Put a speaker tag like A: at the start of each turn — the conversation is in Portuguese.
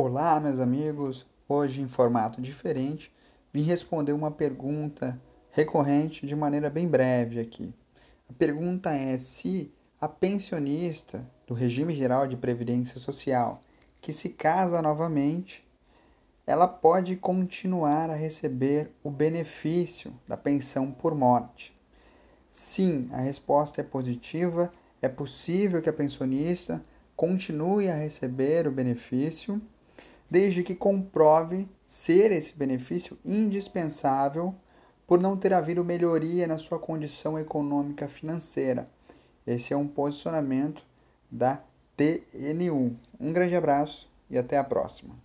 A: Olá, meus amigos. Hoje, em formato diferente, vim responder uma pergunta recorrente de maneira bem breve aqui. A pergunta é se a pensionista do regime geral de previdência social que se casa novamente, ela pode continuar a receber o benefício da pensão por morte. Sim, a resposta é positiva. É possível que a pensionista continue a receber o benefício desde que comprove ser esse benefício indispensável por não ter havido melhoria na sua condição econômica financeira. Esse é um posicionamento da TNU. Um grande abraço e até a próxima.